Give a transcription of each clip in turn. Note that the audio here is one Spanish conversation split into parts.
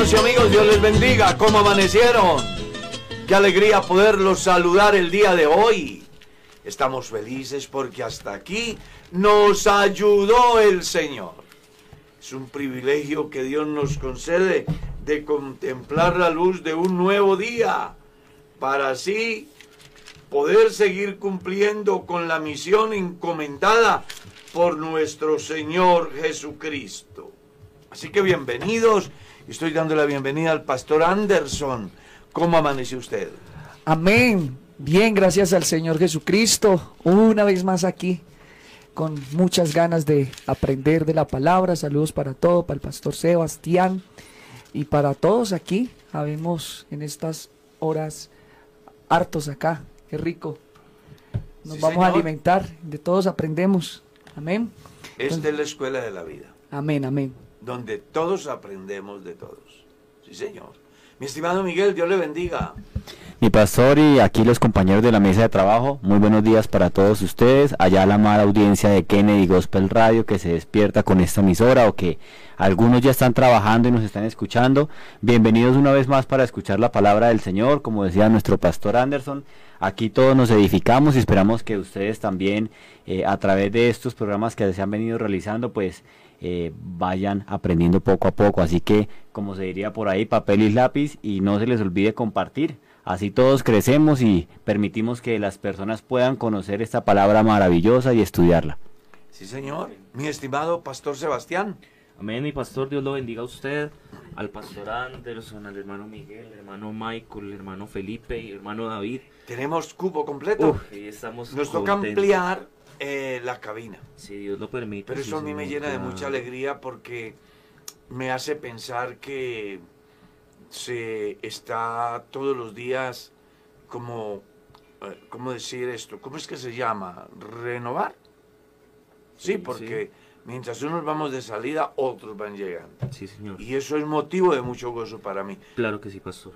y amigos, Dios les bendiga. ¿Cómo amanecieron? Qué alegría poderlos saludar el día de hoy. Estamos felices porque hasta aquí nos ayudó el Señor. Es un privilegio que Dios nos concede de contemplar la luz de un nuevo día para así poder seguir cumpliendo con la misión encomendada por nuestro Señor Jesucristo. Así que bienvenidos. Estoy dando la bienvenida al pastor Anderson. ¿Cómo amanece usted? Amén. Bien, gracias al Señor Jesucristo. Una vez más aquí, con muchas ganas de aprender de la palabra. Saludos para todos, para el pastor Sebastián y para todos aquí. Habemos en estas horas hartos acá. Qué rico. Nos Sí, vamos a alimentar, de todos aprendemos. Amén. Esta es la escuela de la vida, Amén, amén. Donde todos aprendemos de todos. Sí, señor. Mi estimado Miguel, Dios le bendiga. Mi pastor y aquí los compañeros de la mesa de trabajo, muy buenos días para todos ustedes, allá la amada audiencia de Kennedy Gospel Radio que se despierta con esta emisora o que algunos ya están trabajando y nos están escuchando. Bienvenidos una vez más para escuchar la palabra del Señor, como decía nuestro pastor Anderson. Aquí todos nos edificamos y esperamos que ustedes también eh, a través de estos programas que se han venido realizando, pues eh, vayan aprendiendo poco a poco. Así que, como se diría por ahí, papel y lápiz y no se les olvide compartir. Así todos crecemos y permitimos que las personas puedan conocer esta palabra maravillosa y estudiarla. Sí, señor. Mi estimado pastor Sebastián. Amén, mi pastor, Dios lo bendiga a usted, al pastor Anderson, al hermano Miguel, al hermano Michael, al hermano Felipe y al hermano David. Tenemos cupo completo. Uf, y estamos Nos toca ampliar eh, la cabina. Si Dios lo permite. Pero sí, eso a mí me llena de mucha alegría porque me hace pensar que se está todos los días como, eh, ¿cómo decir esto? ¿Cómo es que se llama? ¿Renovar? Sí, Sí, porque mientras unos vamos de salida, otros van llegando. Sí, señor. Y eso es motivo de mucho gozo para mí. Claro que sí, pastor.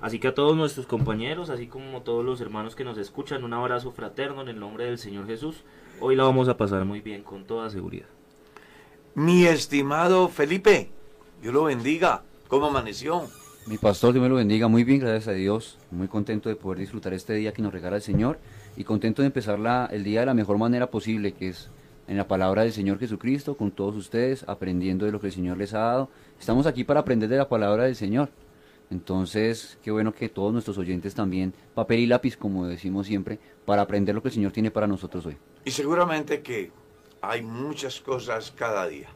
Así que a todos nuestros compañeros, así como a todos los hermanos que nos escuchan, un abrazo fraterno en el nombre del Señor Jesús. Hoy la vamos a pasar muy bien, con toda seguridad. Mi estimado Felipe, Dios lo bendiga. ¿Cómo amaneció? Mi pastor, Dios me lo bendiga muy bien, gracias a Dios. Muy contento de poder disfrutar este día que nos regala el Señor y contento de empezar la- el día de la mejor manera posible, que es en la palabra del Señor Jesucristo, con todos ustedes, aprendiendo de lo que el Señor les ha dado. Estamos aquí para aprender de la palabra del Señor. Entonces, qué bueno que todos nuestros oyentes también, papel y lápiz, como decimos siempre, para aprender lo que el Señor tiene para nosotros hoy. Y seguramente que hay muchas cosas cada día.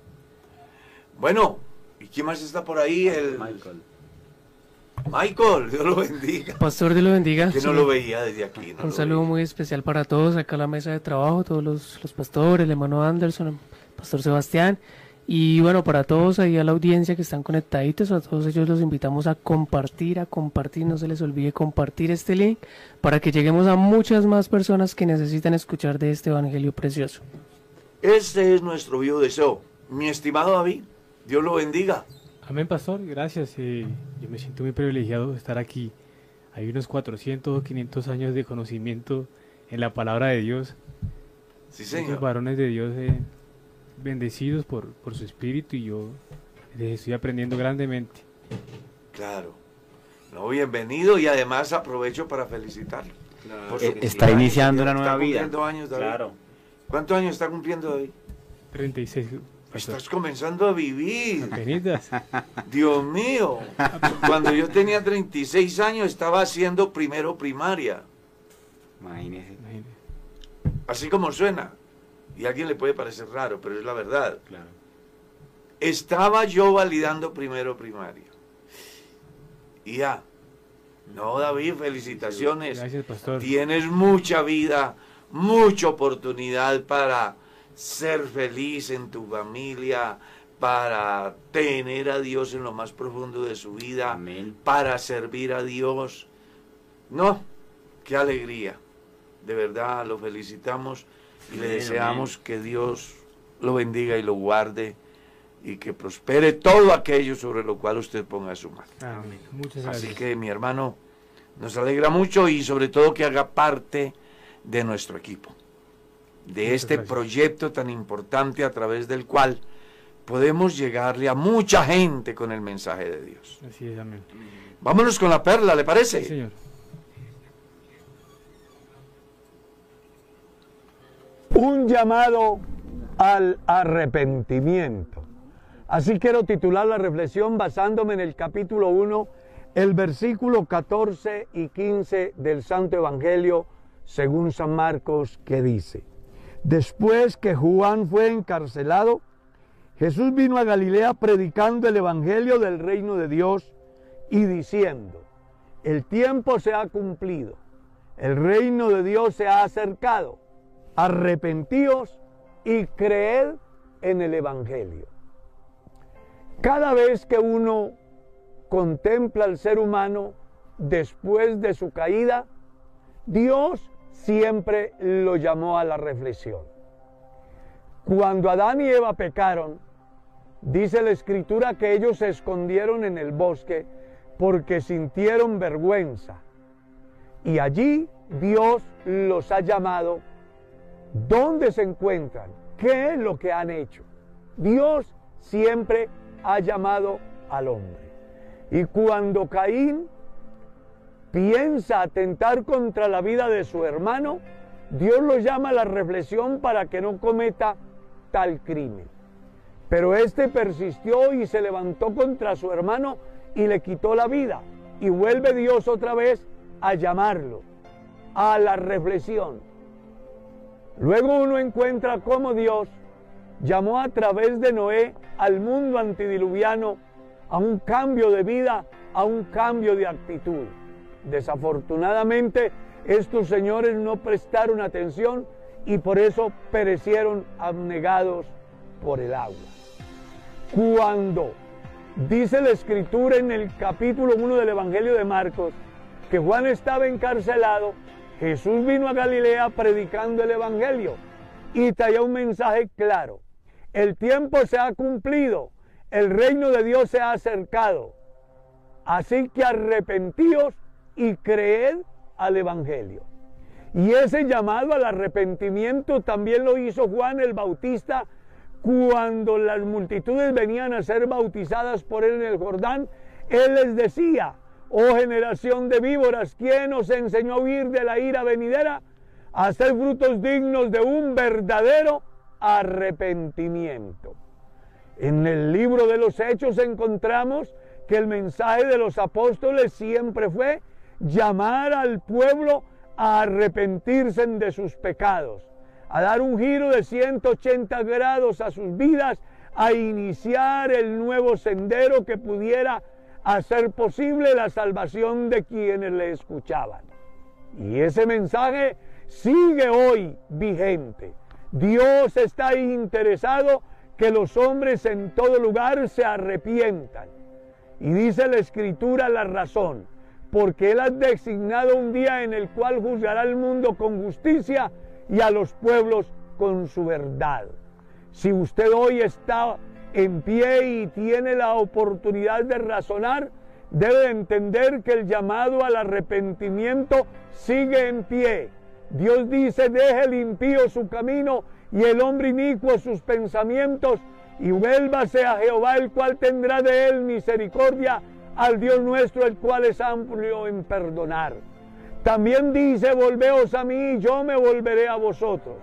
Bueno, ¿y quién más está por ahí? El Michael, Dios lo bendiga. Pastor, Dios lo bendiga. Que no Sí. lo veía desde aquí. no Un saludo veía. muy especial para todos acá en la mesa de trabajo, todos los, los pastores, el hermano Anderson, el pastor Sebastián. Y bueno, para todos ahí a la audiencia que están conectaditos, a todos ellos los invitamos a compartir, a compartir, no se les olvide compartir este link para que lleguemos a muchas más personas que necesitan escuchar de este evangelio precioso. Este es nuestro vivo deseo. Mi estimado David, Dios lo bendiga. Amén, pastor, gracias. eh, yo me siento muy privilegiado de estar aquí. Hay unos 400 o 500 años de conocimiento en la palabra de Dios. Sí, Muchos señor. varones de Dios eh, bendecidos por, por su espíritu y yo les estoy aprendiendo grandemente. Claro. No, bienvenido y además aprovecho para felicitarlo. Eh, está iniciando una Está nueva vida. cumpliendo años, David. Claro. ¿Cuántos años está cumpliendo David? 36. pastor. Estás comenzando a vivir. Apenitas. Dios mío. Cuando yo tenía 36 años estaba haciendo primero primaria. Imagínese. Imagínese. Así como suena. Y a alguien le puede parecer raro, pero es la verdad. Claro. Estaba yo validando primero primaria. Y ya. No, David, felicitaciones. Gracias, pastor. Tienes mucha vida, mucha oportunidad para ser feliz en tu familia, para tener a Dios en lo más profundo de su vida, Amén. para servir a Dios. No, qué alegría. De verdad, lo felicitamos y le Amén, deseamos que Dios lo bendiga y lo guarde y que prospere todo aquello sobre lo cual usted ponga su mano. Amén. Muchas gracias. Así que mi hermano, nos alegra mucho y sobre todo que haga parte de nuestro equipo, de Muchas este gracias. proyecto tan importante a través del cual podemos llegarle a mucha gente con el mensaje de Dios. Así es, amén. Vámonos con la perla, ¿le parece? Sí, Señor. Un llamado al arrepentimiento. Así quiero titular la reflexión basándome en el capítulo 1, el versículo 14 y 15 del Santo Evangelio según San Marcos que dice, después que Juan fue encarcelado, Jesús vino a Galilea predicando el Evangelio del reino de Dios y diciendo, el tiempo se ha cumplido, el reino de Dios se ha acercado arrepentíos y creed en el Evangelio. Cada vez que uno contempla al ser humano después de su caída, Dios siempre lo llamó a la reflexión. Cuando Adán y Eva pecaron, dice la escritura que ellos se escondieron en el bosque porque sintieron vergüenza. Y allí Dios los ha llamado dónde se encuentran, qué es lo que han hecho. Dios siempre ha llamado al hombre. Y cuando Caín piensa atentar contra la vida de su hermano, Dios lo llama a la reflexión para que no cometa tal crimen. Pero este persistió y se levantó contra su hermano y le quitó la vida. Y vuelve Dios otra vez a llamarlo a la reflexión. Luego uno encuentra cómo Dios llamó a través de Noé al mundo antidiluviano a un cambio de vida, a un cambio de actitud. Desafortunadamente, estos señores no prestaron atención y por eso perecieron abnegados por el agua. Cuando dice la escritura en el capítulo 1 del Evangelio de Marcos que Juan estaba encarcelado, Jesús vino a Galilea predicando el Evangelio y traía un mensaje claro. El tiempo se ha cumplido, el reino de Dios se ha acercado. Así que arrepentíos y creed al Evangelio. Y ese llamado al arrepentimiento también lo hizo Juan el Bautista cuando las multitudes venían a ser bautizadas por él en el Jordán. Él les decía, Oh generación de víboras, ¿quién os enseñó a huir de la ira venidera? A hacer frutos dignos de un verdadero arrepentimiento. En el libro de los Hechos encontramos que el mensaje de los apóstoles siempre fue llamar al pueblo a arrepentirse de sus pecados, a dar un giro de 180 grados a sus vidas, a iniciar el nuevo sendero que pudiera hacer posible la salvación de quienes le escuchaban. Y ese mensaje sigue hoy vigente. Dios está interesado que los hombres en todo lugar se arrepientan. Y dice la escritura la razón, porque Él ha designado un día en el cual juzgará al mundo con justicia y a los pueblos con su verdad. Si usted hoy está en pie y tiene la oportunidad de razonar, debe entender que el llamado al arrepentimiento sigue en pie. Dios dice, deje el impío su camino y el hombre inicuo sus pensamientos y vuélvase a Jehová el cual tendrá de él misericordia, al Dios nuestro el cual es amplio en perdonar. También dice, volveos a mí yo me volveré a vosotros.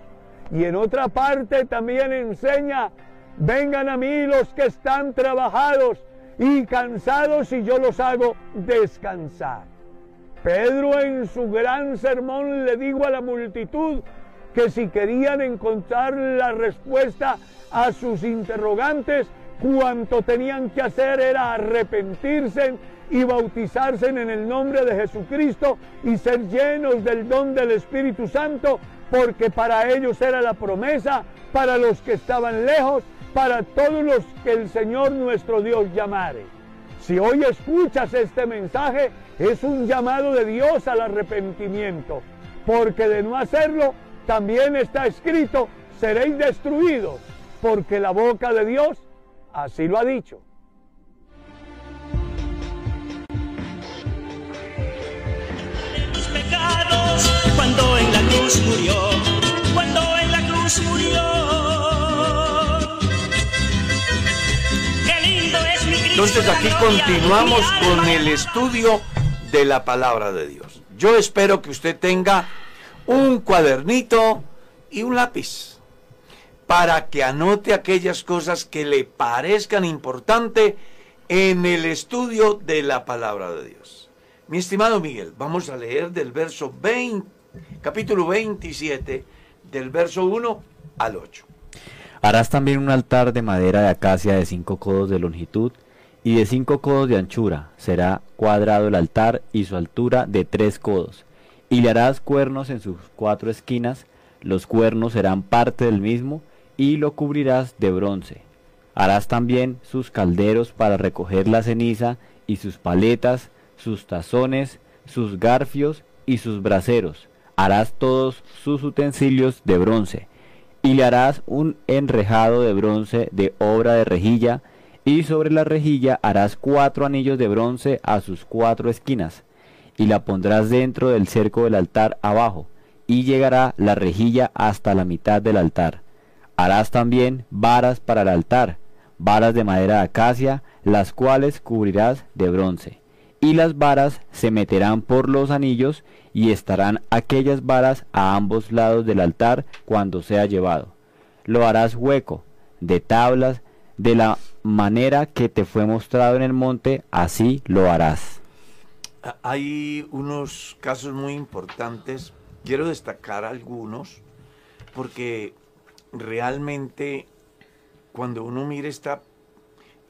Y en otra parte también enseña Vengan a mí los que están trabajados y cansados y yo los hago descansar. Pedro en su gran sermón le dijo a la multitud que si querían encontrar la respuesta a sus interrogantes, cuanto tenían que hacer era arrepentirse y bautizarse en el nombre de Jesucristo y ser llenos del don del Espíritu Santo, porque para ellos era la promesa, para los que estaban lejos para todos los que el Señor nuestro Dios llamare. Si hoy escuchas este mensaje, es un llamado de Dios al arrepentimiento, porque de no hacerlo, también está escrito, seréis destruidos, porque la boca de Dios así lo ha dicho. cuando en la cruz murió, cuando en la cruz murió Entonces aquí continuamos con el estudio de la palabra de Dios. Yo espero que usted tenga un cuadernito y un lápiz para que anote aquellas cosas que le parezcan importantes en el estudio de la palabra de Dios. Mi estimado Miguel, vamos a leer del verso 20, capítulo 27, del verso 1 al 8. Harás también un altar de madera de acacia de cinco codos de longitud y de cinco codos de anchura. Será cuadrado el altar y su altura de tres codos. Y le harás cuernos en sus cuatro esquinas. Los cuernos serán parte del mismo y lo cubrirás de bronce. Harás también sus calderos para recoger la ceniza y sus paletas, sus tazones, sus garfios y sus braseros. Harás todos sus utensilios de bronce. Y le harás un enrejado de bronce de obra de rejilla, y sobre la rejilla harás cuatro anillos de bronce a sus cuatro esquinas, y la pondrás dentro del cerco del altar abajo, y llegará la rejilla hasta la mitad del altar. Harás también varas para el altar, varas de madera de acacia, las cuales cubrirás de bronce. Y las varas se meterán por los anillos, y estarán aquellas varas a ambos lados del altar cuando sea llevado. Lo harás hueco, de tablas, de la manera que te fue mostrado en el monte, así lo harás. Hay unos casos muy importantes, quiero destacar algunos, porque realmente cuando uno mire esta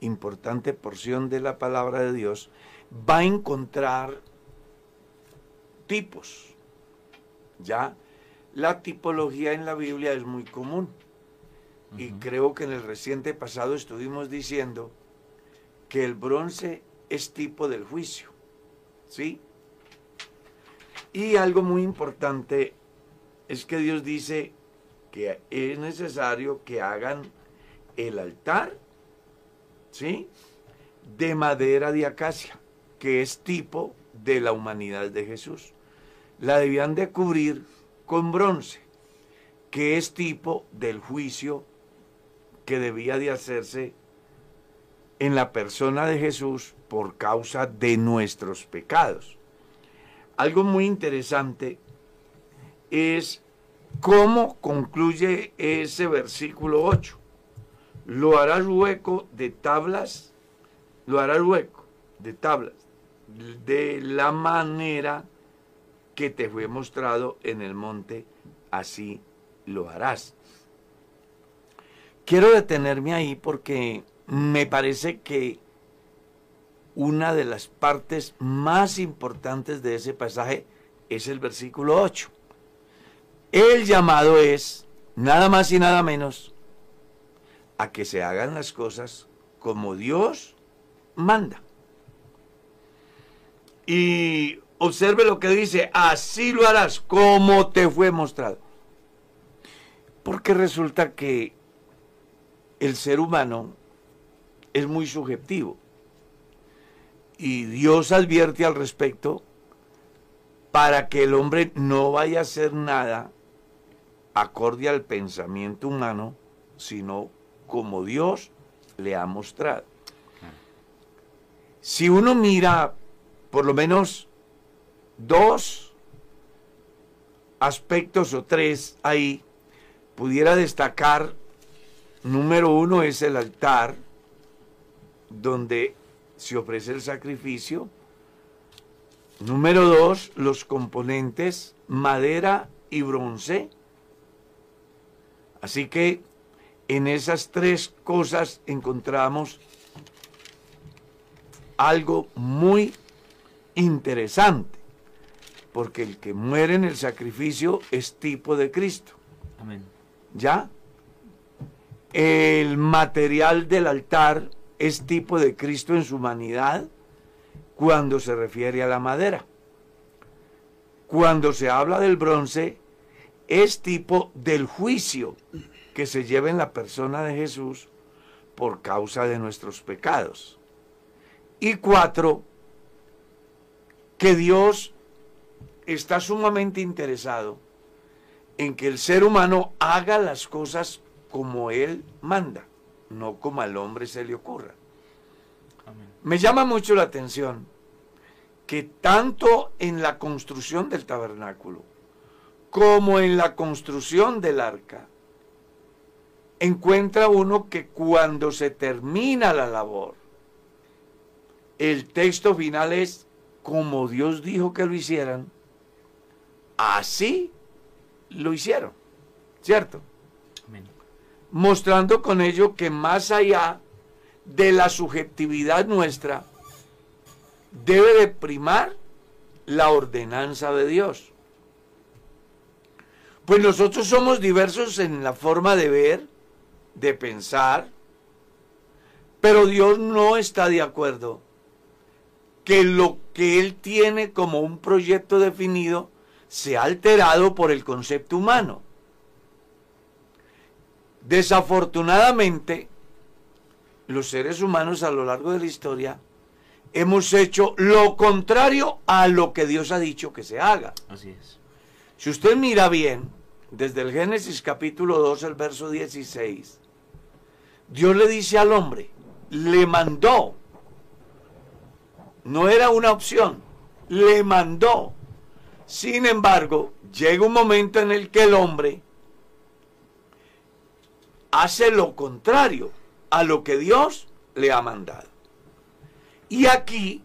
importante porción de la palabra de Dios, va a encontrar tipos. Ya la tipología en la Biblia es muy común. Y creo que en el reciente pasado estuvimos diciendo que el bronce es tipo del juicio. ¿Sí? Y algo muy importante es que Dios dice que es necesario que hagan el altar, ¿sí? De madera de acacia, que es tipo de la humanidad de Jesús. La debían de cubrir con bronce, que es tipo del juicio que debía de hacerse en la persona de Jesús por causa de nuestros pecados. Algo muy interesante es cómo concluye ese versículo 8. Lo harás hueco de tablas, lo harás hueco de tablas, de la manera que te fue mostrado en el monte, así lo harás. Quiero detenerme ahí porque me parece que una de las partes más importantes de ese pasaje es el versículo 8. El llamado es nada más y nada menos a que se hagan las cosas como Dios manda. Y observe lo que dice, así lo harás como te fue mostrado. Porque resulta que el ser humano es muy subjetivo. Y Dios advierte al respecto para que el hombre no vaya a hacer nada acorde al pensamiento humano, sino como Dios le ha mostrado. Si uno mira por lo menos dos aspectos o tres ahí, pudiera destacar Número uno es el altar donde se ofrece el sacrificio. Número dos, los componentes madera y bronce. Así que en esas tres cosas encontramos algo muy interesante, porque el que muere en el sacrificio es tipo de Cristo. Amén. ¿Ya? El material del altar es tipo de Cristo en su humanidad cuando se refiere a la madera. Cuando se habla del bronce, es tipo del juicio que se lleva en la persona de Jesús por causa de nuestros pecados. Y cuatro, que Dios está sumamente interesado en que el ser humano haga las cosas como Él manda, no como al hombre se le ocurra. Me llama mucho la atención que tanto en la construcción del tabernáculo como en la construcción del arca, encuentra uno que cuando se termina la labor, el texto final es como Dios dijo que lo hicieran, así lo hicieron, ¿cierto? Mostrando con ello que más allá de la subjetividad nuestra, debe de primar la ordenanza de Dios. Pues nosotros somos diversos en la forma de ver, de pensar, pero Dios no está de acuerdo que lo que Él tiene como un proyecto definido sea alterado por el concepto humano. Desafortunadamente, los seres humanos a lo largo de la historia hemos hecho lo contrario a lo que Dios ha dicho que se haga. Así es. Si usted mira bien, desde el Génesis capítulo 2, el verso 16, Dios le dice al hombre, le mandó, no era una opción, le mandó. Sin embargo, llega un momento en el que el hombre hace lo contrario a lo que Dios le ha mandado. Y aquí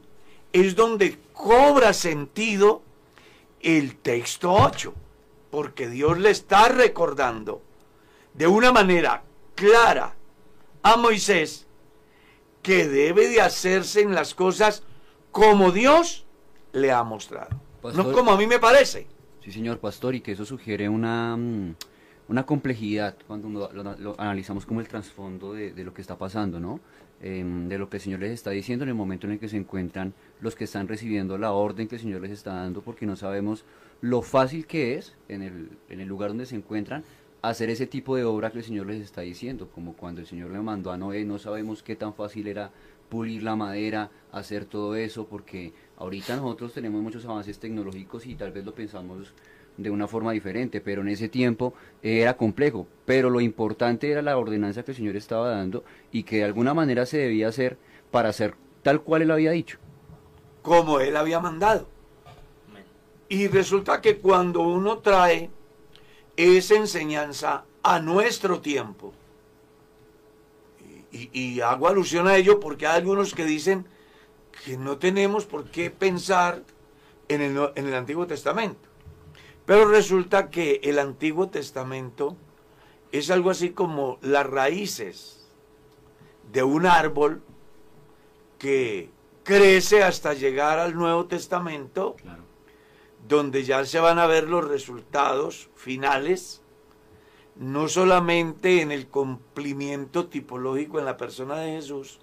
es donde cobra sentido el texto 8, porque Dios le está recordando de una manera clara a Moisés que debe de hacerse en las cosas como Dios le ha mostrado. no como a mí me parece. Sí, señor pastor, y que eso sugiere una, mm, una complejidad cuando uno lo, lo analizamos como el trasfondo de, lo que está pasando, ¿no? Em, de lo que el Señor les está diciendo en el momento en el que se encuentran los que están recibiendo la orden que el Señor les está dando, porque no sabemos lo fácil que es en el, en el lugar donde se encuentran hacer ese tipo de obra que el Señor les está diciendo, como cuando el Señor le mandó a Noé, no sabemos qué tan fácil era pulir la madera, hacer todo eso, porque ahorita nosotros tenemos muchos avances tecnológicos y tal vez lo pensamos de una forma diferente, pero en ese tiempo era complejo, pero lo importante era la ordenanza que el Señor estaba dando y que de alguna manera se debía hacer para hacer tal cual él había dicho. como él había mandado. Y resulta que cuando uno trae esa enseñanza a nuestro tiempo, y, hago alusión a ello porque hay algunos que dicen que no tenemos por qué pensar en el, en el Antiguo Testamento. Pero resulta que el Antiguo Testamento es algo así como las raíces de un árbol que crece hasta llegar al Nuevo Testamento, donde ya se van a ver los resultados finales, no solamente en el cumplimiento tipológico en la persona de Jesús,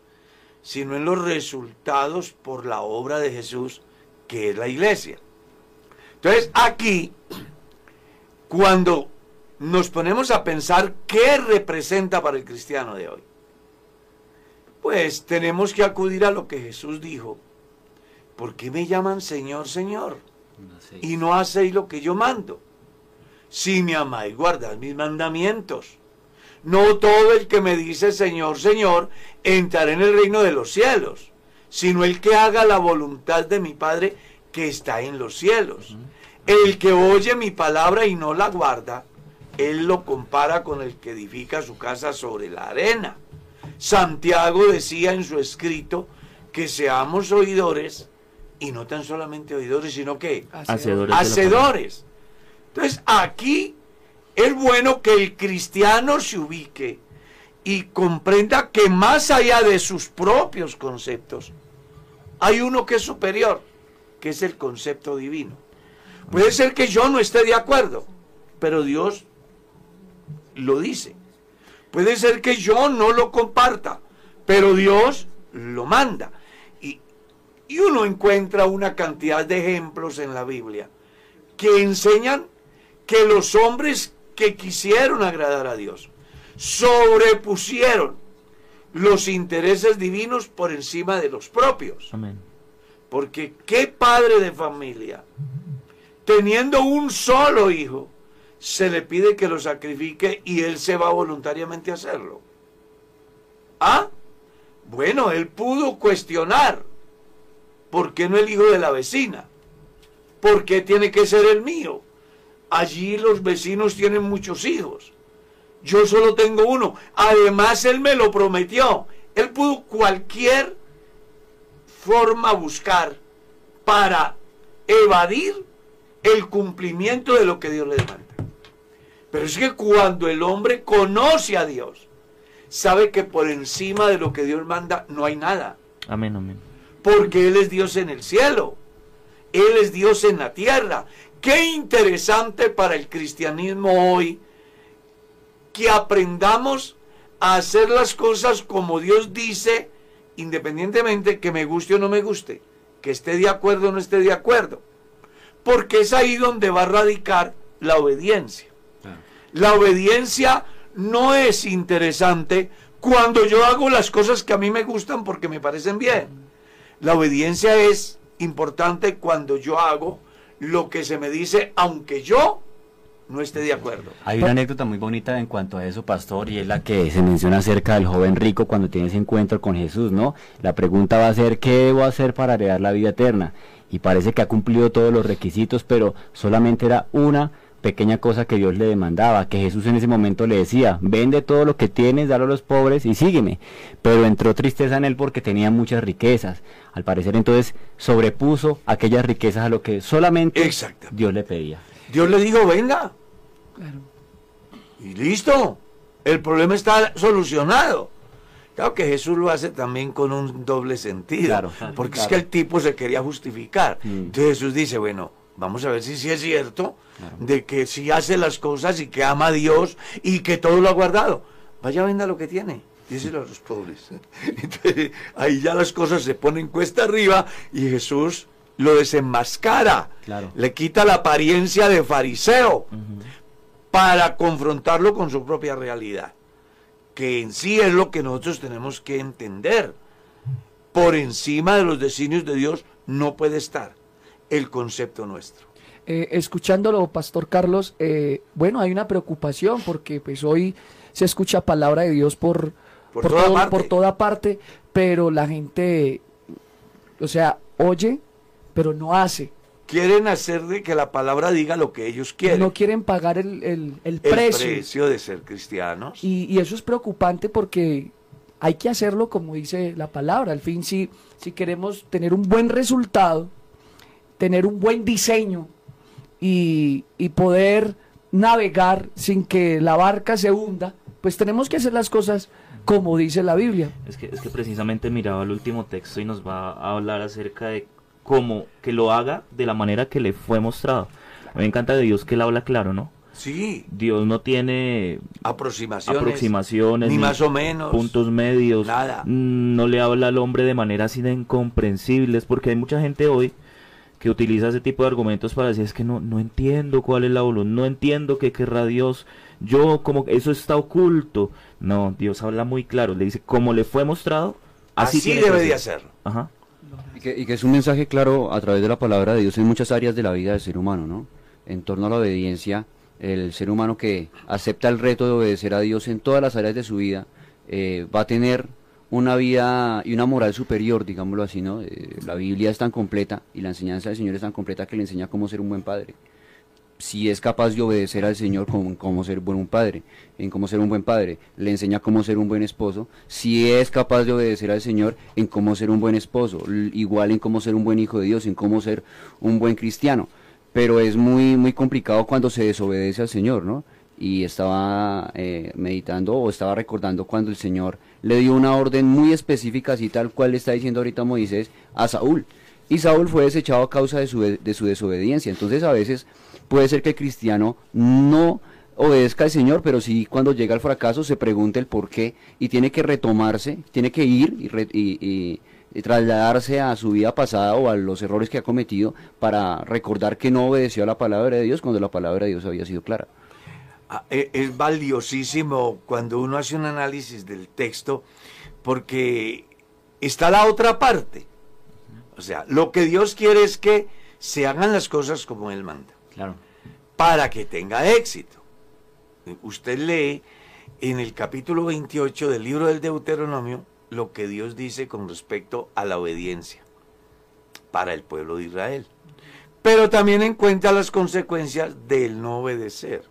sino en los resultados por la obra de Jesús, que es la iglesia. Entonces, aquí, cuando nos ponemos a pensar qué representa para el cristiano de hoy, pues tenemos que acudir a lo que Jesús dijo. ¿Por qué me llaman Señor, Señor? Y no hacéis lo que yo mando. Si me amáis, guardad mis mandamientos. No todo el que me dice Señor, Señor, entrará en el reino de los cielos, sino el que haga la voluntad de mi Padre que está en los cielos. El que oye mi palabra y no la guarda, él lo compara con el que edifica su casa sobre la arena. Santiago decía en su escrito que seamos oidores y no tan solamente oidores, sino que Hacedores hacedores. Entonces aquí es bueno que el cristiano se ubique y comprenda que más allá de sus propios conceptos, hay uno que es superior, que es el concepto divino. Puede ser que yo no esté de acuerdo, pero Dios lo dice. Puede ser que yo no lo comparta, pero Dios lo manda. Y, y uno encuentra una cantidad de ejemplos en la Biblia que enseñan que los hombres que quisieron agradar a Dios sobrepusieron los intereses divinos por encima de los propios. Amén. Porque qué padre de familia, teniendo un solo hijo, se le pide que lo sacrifique y él se va voluntariamente a hacerlo. ¿Ah? Bueno, él pudo cuestionar. ¿Por qué no el hijo de la vecina? ¿Por qué tiene que ser el mío? Allí los vecinos tienen muchos hijos. Yo solo tengo uno. Además, él me lo prometió. Él pudo cualquier forma buscar para evadir el cumplimiento de lo que Dios le demanda. Pero es que cuando el hombre conoce a Dios, sabe que por encima de lo que Dios manda no hay nada. Amén, amén. Porque Él es Dios en el cielo. Él es Dios en la tierra. Qué interesante para el cristianismo hoy que aprendamos a hacer las cosas como Dios dice, independientemente que me guste o no me guste, que esté de acuerdo o no esté de acuerdo. Porque es ahí donde va a radicar la obediencia. La obediencia no es interesante cuando yo hago las cosas que a mí me gustan porque me parecen bien. La obediencia es importante cuando yo hago lo que se me dice, aunque yo no esté de acuerdo. Hay una anécdota muy bonita en cuanto a eso, pastor, y es la que se menciona acerca del joven rico cuando tiene ese encuentro con Jesús, ¿no? La pregunta va a ser, ¿qué debo hacer para heredar la vida eterna? Y parece que ha cumplido todos los requisitos, pero solamente era una pequeña cosa que Dios le demandaba, que Jesús en ese momento le decía, vende todo lo que tienes, dalo a los pobres y sígueme. Pero entró tristeza en él porque tenía muchas riquezas. Al parecer entonces sobrepuso aquellas riquezas a lo que solamente Exacto. Dios le pedía. Dios le dijo, venga. Claro. Y listo. El problema está solucionado. Claro que Jesús lo hace también con un doble sentido. Claro, porque es que el tipo se quería justificar. Mm. Entonces Jesús dice, bueno, vamos a ver si sí es cierto de que sí hace las cosas y que ama a Dios y que todo lo ha guardado. Vaya, venda lo que tiene. Díselo a los pobres. Entonces, ahí ya las cosas se ponen cuesta arriba y Jesús lo desenmascara. Le quita la apariencia de fariseo para confrontarlo con su propia realidad, que en sí es lo que nosotros tenemos que entender. Por encima de los designios de Dios no puede estar el concepto nuestro. Eh, escuchándolo, Pastor Carlos, eh, bueno, hay una preocupación porque pues hoy se escucha palabra de Dios por, Por toda todo- por toda parte, pero la gente, o sea, oye, pero no hace. Quieren hacer de que la palabra diga lo que ellos quieren. No quieren pagar el, el- el el precio. precio de ser cristianos. Y, y eso es preocupante porque hay que hacerlo como dice la palabra. Al fin, si, si queremos tener un buen resultado, tener un buen diseño y, y poder navegar sin que la barca se hunda, pues tenemos que hacer las cosas como dice la Biblia. Es que, es que precisamente miraba el último texto y nos va a hablar acerca de cómo que lo haga de la manera que le fue mostrado. A mí me encanta de Dios que él habla claro, ¿no? Sí, Dios no tiene aproximaciones. aproximaciones, Ni más o menos. puntos medios, Nada. Mm, no le habla al hombre de maneras así de incomprensibles, porque hay mucha gente hoy que utiliza ese tipo de argumentos para decir es que no, no entiendo cuál es la voluntad, no entiendo qué querrá Dios, yo como eso está oculto. No, Dios habla muy claro, le dice como le fue mostrado, así, Así debe de hacer. hacerlo. Ajá. Que, y que es un mensaje claro a través de la palabra de Dios en muchas áreas de la vida del ser humano, ¿no? En torno a la obediencia, el ser humano que acepta el reto de obedecer a Dios en todas las áreas de su vida, eh, va a tener una vida y una moral superior, digámoslo así, ¿no? Eh, la Biblia es tan completa y la enseñanza del Señor es tan completa que le enseña cómo ser un buen padre. Si es capaz de obedecer al Señor, cómo, cómo ser buen un padre, en cómo ser un buen padre, le enseña cómo ser un buen esposo. Si es capaz de obedecer al Señor, en cómo ser un buen esposo, igual en cómo ser un buen hijo de Dios, en cómo ser un buen cristiano. Pero es muy, muy complicado cuando se desobedece al Señor, ¿no? Y estaba eh, meditando o estaba recordando cuando el Señor le dio una orden muy específica, así tal cual le está diciendo ahorita Moisés, a Saúl. Y Saúl fue desechado a causa de su, de su desobediencia. Entonces a veces puede ser que el cristiano no obedezca al Señor, pero sí cuando llega al fracaso se pregunta el por qué y tiene que retomarse, tiene que ir y, y- trasladarse a su vida pasada o a los errores que ha cometido para recordar que no obedeció a la palabra de Dios cuando la palabra de Dios había sido clara. Ah, e- Es valiosísimo cuando uno hace un análisis del texto porque está la otra parte. O sea, lo que Dios quiere es que se hagan las cosas como Él manda, Claro. para que tenga éxito. Usted lee en el capítulo 28 del libro del Deuteronomio lo que Dios dice con respecto a la obediencia para el pueblo de Israel. Pero también en cuenta las consecuencias del no obedecer.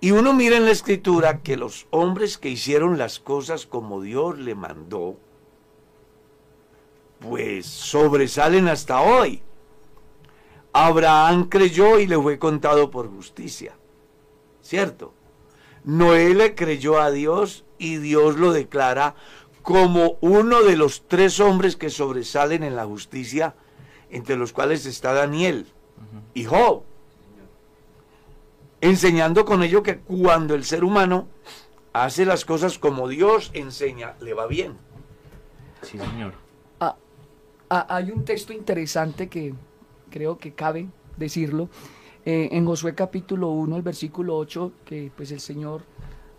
Y uno mira en la escritura que los hombres que hicieron las cosas como Dios le mandó, pues sobresalen hasta hoy. Abraham creyó y le fue contado por justicia. ¿Cierto? Noé le creyó a Dios y Dios lo declara como uno de los tres hombres que sobresalen en la justicia, entre los cuales está Daniel y Job. Enseñando con ello que cuando el ser humano hace las cosas como Dios enseña, le va bien. Sí, señor. Ah, ah, hay un texto interesante que creo que cabe decirlo. eh, en Josué capítulo 1, el versículo 8, que pues el Señor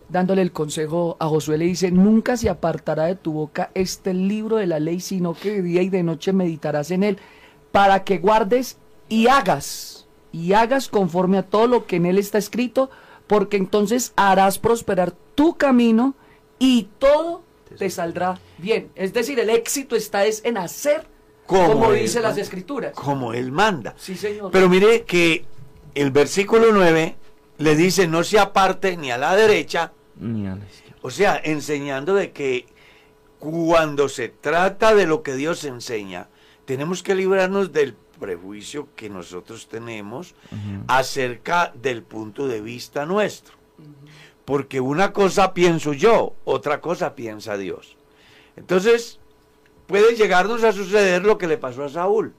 dándole el consejo a Josué le dice, nunca se apartará de tu boca este libro de la ley, sino que de día y de noche meditarás en él, para que guardes y hagas, y hagas conforme a todo lo que en él está escrito, porque entonces harás prosperar tu camino y todo te saldrá bien. Es decir, el éxito está es en hacer como, dice las escrituras. Como él manda. Sí, señor. Pero mire que el versículo 9 le dice no se aparte ni a la derecha, Ni a la izquierda. o sea, enseñando de que cuando se trata de lo que Dios enseña, tenemos que librarnos del prejuicio que nosotros tenemos acerca del punto de vista nuestro. Porque una cosa pienso yo, otra cosa piensa Dios. Entonces, puede llegarnos a suceder lo que le pasó a Saúl.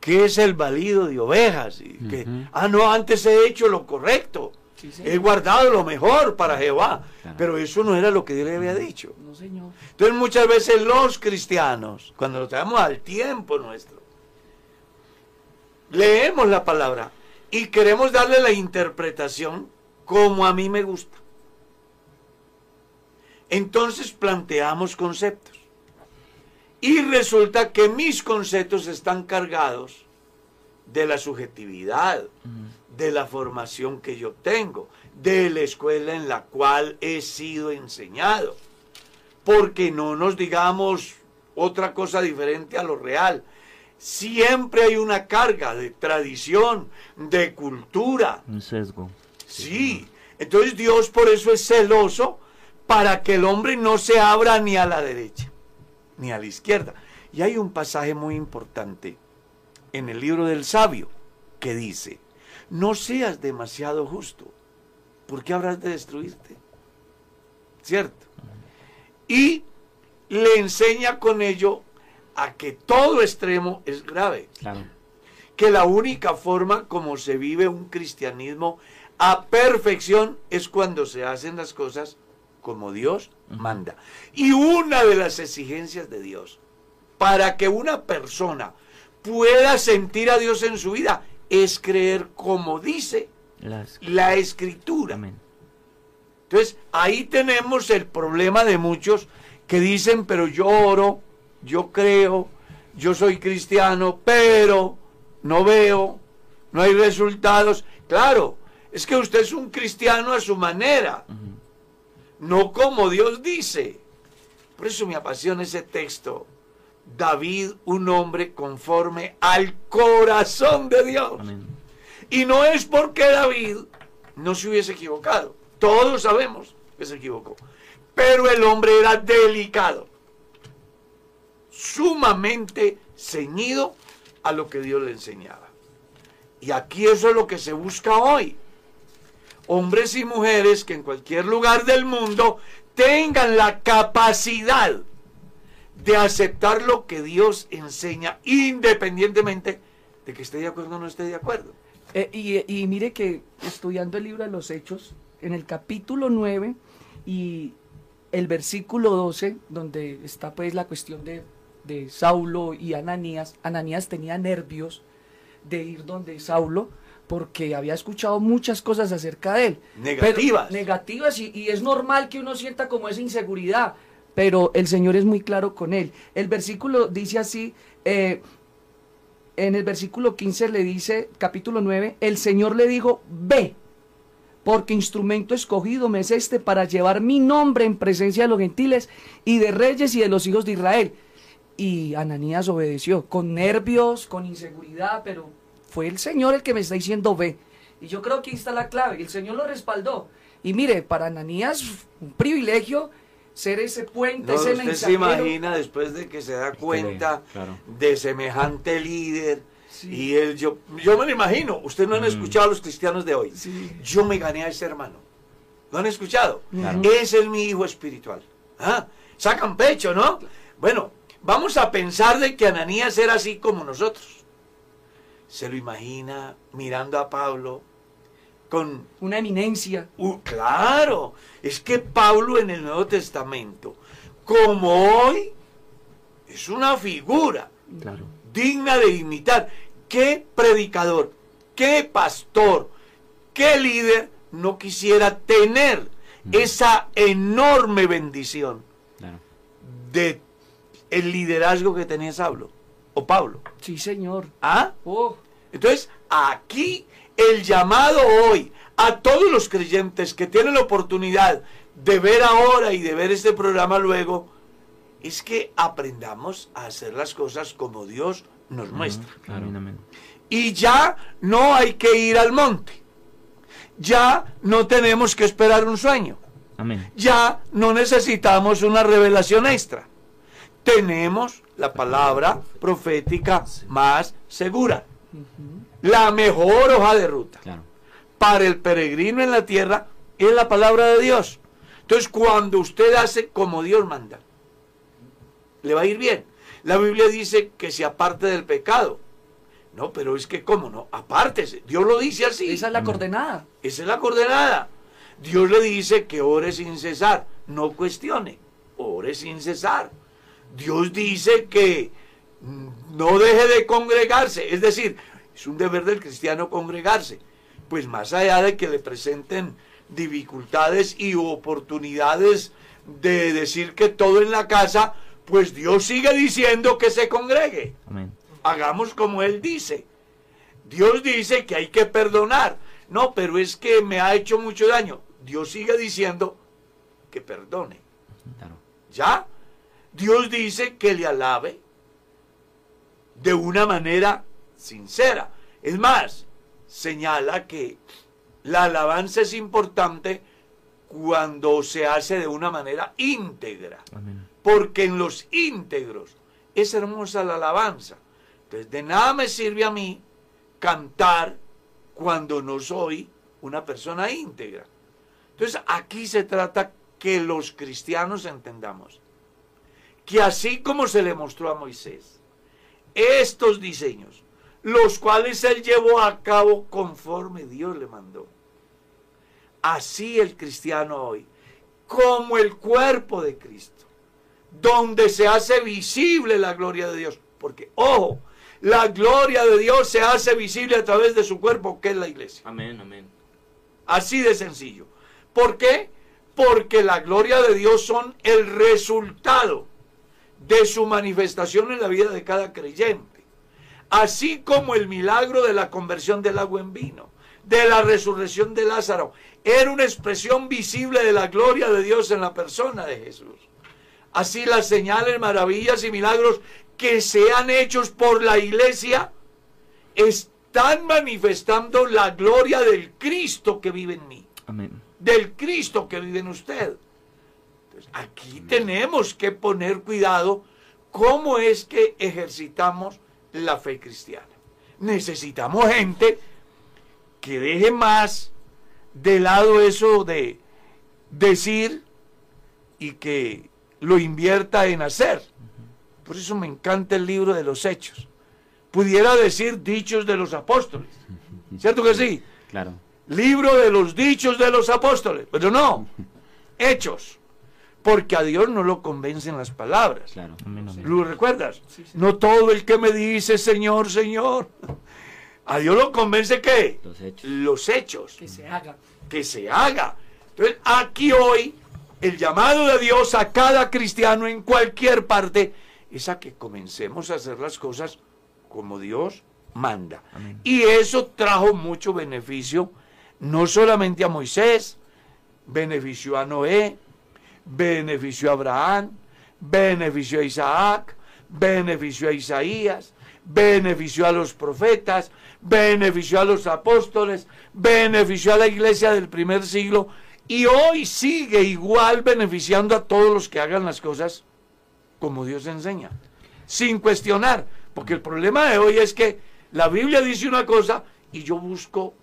que es el valido de ovejas? Y que, ah, no, antes he hecho lo correcto. Sí. He guardado lo mejor para Jehová. Claro. Pero eso no era lo que Dios le había dicho. No, señor. Entonces muchas veces los cristianos, cuando nos traemos al tiempo nuestro, leemos la palabra y queremos darle la interpretación como a mí me gusta. Entonces planteamos conceptos. Y resulta que mis conceptos están cargados de la subjetividad, de la formación que yo tengo, de la escuela en la cual he sido enseñado porque no nos digamos otra cosa diferente a lo real. Siempre hay una carga de tradición, de cultura. Un sesgo. Sí, entonces Dios por eso es celoso para que el hombre no se abra ni a la derecha ni a la izquierda. Y hay un pasaje muy importante en el libro del sabio que dice, no seas demasiado justo, porque habrás de destruirte. ¿Cierto? Y le enseña con ello a que todo extremo es grave Claro. que la única forma como se vive un cristianismo a perfección es cuando se hacen las cosas como Dios manda. Y una de las exigencias de Dios para que una persona pueda sentir a Dios en su vida es creer como dice la escritura. Amén. Entonces, ahí tenemos el problema de muchos que dicen, pero yo oro, yo creo, yo soy cristiano, pero no veo, no hay resultados. Claro, es que usted es un cristiano a su manera, no como Dios dice. Por eso me apasiona ese texto. David, un hombre conforme al corazón de Dios. Amén. Y no es porque David no se hubiese equivocado. Todos sabemos que se equivocó. Pero el hombre era delicado. Sumamente ceñido a lo que Dios le enseñaba. Y aquí eso es lo que se busca hoy. Hombres y mujeres que en cualquier lugar del mundo tengan la capacidad de aceptar lo que Dios enseña independientemente de que esté de acuerdo o no esté de acuerdo. Eh, y, mire que estudiando el libro de los Hechos, en el capítulo 9 y el versículo 12, donde está pues la cuestión de, de Saulo y Ananías, Ananías tenía nervios de ir donde Saulo porque había escuchado muchas cosas acerca de él. Negativas. Pero- negativas y, y es normal que uno sienta como esa inseguridad, pero el Señor es muy claro con él. El versículo dice así, eh, en el versículo 15 le dice, capítulo 9, el Señor le dijo, ve, porque instrumento escogido me es este para llevar mi nombre en presencia de los gentiles y de reyes y de los hijos de Israel. Y Ananías obedeció, con nervios, con inseguridad, pero fue el Señor el que me está diciendo ve. Y yo creo que ahí está la clave, el Señor lo respaldó. Y mire, para Ananías, un privilegio ser ese puente, No, ese usted se imagina después de que se da cuenta claro. de semejante líder. Y él, yo, yo me lo imagino. Ustedes no han escuchado a los cristianos de hoy. Sí. Yo me gané a ese hermano. ¿No han escuchado? Claro. Ese es mi hijo espiritual. Ah, Sacan pecho, ¿no? Bueno, vamos a pensar de que Ananías era así como nosotros. Se lo imagina mirando a Pablo con Una eminencia. Uh, claro, es que Pablo en el Nuevo Testamento, como hoy, es una figura Claro. digna de imitar. ¿Qué predicador, qué pastor, qué líder no quisiera tener esa enorme bendición Claro. de el liderazgo que tenía Saulo o Pablo? Sí, señor. ¿Ah? Oh, Entonces, aquí el llamado hoy a todos los creyentes que tienen la oportunidad de ver ahora y de ver este programa luego, es que aprendamos a hacer las cosas como Dios nos muestra. Amén, amén. Y ya no hay que ir al monte. Ya no tenemos que esperar un sueño. Amén. Ya no necesitamos una revelación extra. Tenemos la palabra profética más segura. La mejor hoja de ruta Claro. para el peregrino en la tierra es la palabra de Dios. Entonces, cuando usted hace como Dios manda, le va a ir bien. La Biblia dice que se aparte del pecado. No, pero es que, ¿cómo no? Apártese. Dios lo dice así. esa es la coordenada. Esa es la coordenada. Dios le dice que ore sin cesar. No cuestione. Ore sin cesar. Dios dice que no deje de congregarse. Es decir, es un deber del cristiano congregarse. Pues más allá de que le presenten dificultades y oportunidades de decir que todo en la casa, pues Dios sigue diciendo que se congregue Amén. hagamos como Él dice. Dios dice que hay que perdonar. No, pero es que me ha hecho mucho daño. Dios sigue diciendo que perdone. Claro. ¿Ya? Dios dice que le alabe de una manera sincera. Es más, señala que la alabanza es importante cuando se hace de una manera íntegra Amén. porque en los íntegros es hermosa la alabanza. Entonces, de nada me sirve a mí cantar cuando no soy una persona íntegra. Entonces, aquí se trata que los cristianos entendamos que así como se le mostró a Moisés, estos diseños, los cuales él llevó a cabo conforme Dios le mandó, así el cristiano hoy, como el cuerpo de Cristo, donde se hace visible la gloria de Dios. Porque, ojo, la gloria de Dios se hace visible a través de su cuerpo, que es la iglesia. Amén, amén. Así de sencillo. ¿Por qué? Porque la gloria de Dios son el resultado de su manifestación en la vida de cada creyente. Así como el milagro de la conversión del agua en vino, de la resurrección de Lázaro, era una expresión visible de la gloria de Dios en la persona de Jesús. Así las señales, maravillas y milagros que sean hechos por la iglesia están manifestando la gloria del Cristo que vive en mí, Amén. del Cristo que vive en usted. Aquí tenemos que poner cuidado cómo es que ejercitamos la fe cristiana. Necesitamos gente que deje más de lado eso de decir y que lo invierta en hacer. Por eso me encanta el libro de los hechos. Pudiera decir dichos de los apóstoles. ¿Cierto que sí? Claro. Libro de los dichos de los apóstoles. Pero no, hechos. Porque a Dios no lo convencen las palabras. Claro. ¿Lo recuerdas? No todo el que me dice Señor, Señor. A Dios lo convence qué? Los hechos. Los hechos Que se haga. que se haga. Entonces, aquí hoy, el llamado de Dios a cada cristiano en cualquier parte es a que comencemos a hacer las cosas como Dios manda. Amén. Y eso trajo mucho beneficio no solamente a Moisés, benefició a Noé, benefició a Abraham, benefició a Isaac, benefició a Isaías, benefició a los profetas, benefició a los apóstoles, benefició a la iglesia del primer siglo y hoy sigue igual beneficiando a todos los que hagan las cosas como Dios enseña, sin cuestionar, porque el problema de hoy es que la Biblia dice una cosa y yo busco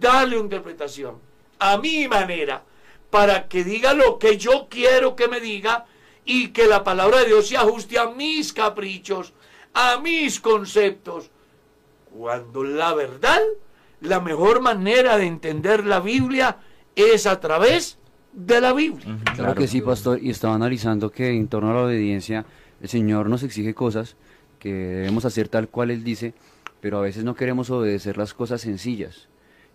darle una interpretación a mi manera para que diga lo que yo quiero que me diga y que la palabra de Dios se ajuste a mis caprichos, a mis conceptos, cuando la verdad, la mejor manera de entender la Biblia es a través de la Biblia. Claro, que sí, pastor, y estaba analizando que en torno a la obediencia, el Señor nos exige cosas que debemos hacer tal cual Él dice, pero a veces no queremos obedecer las cosas sencillas.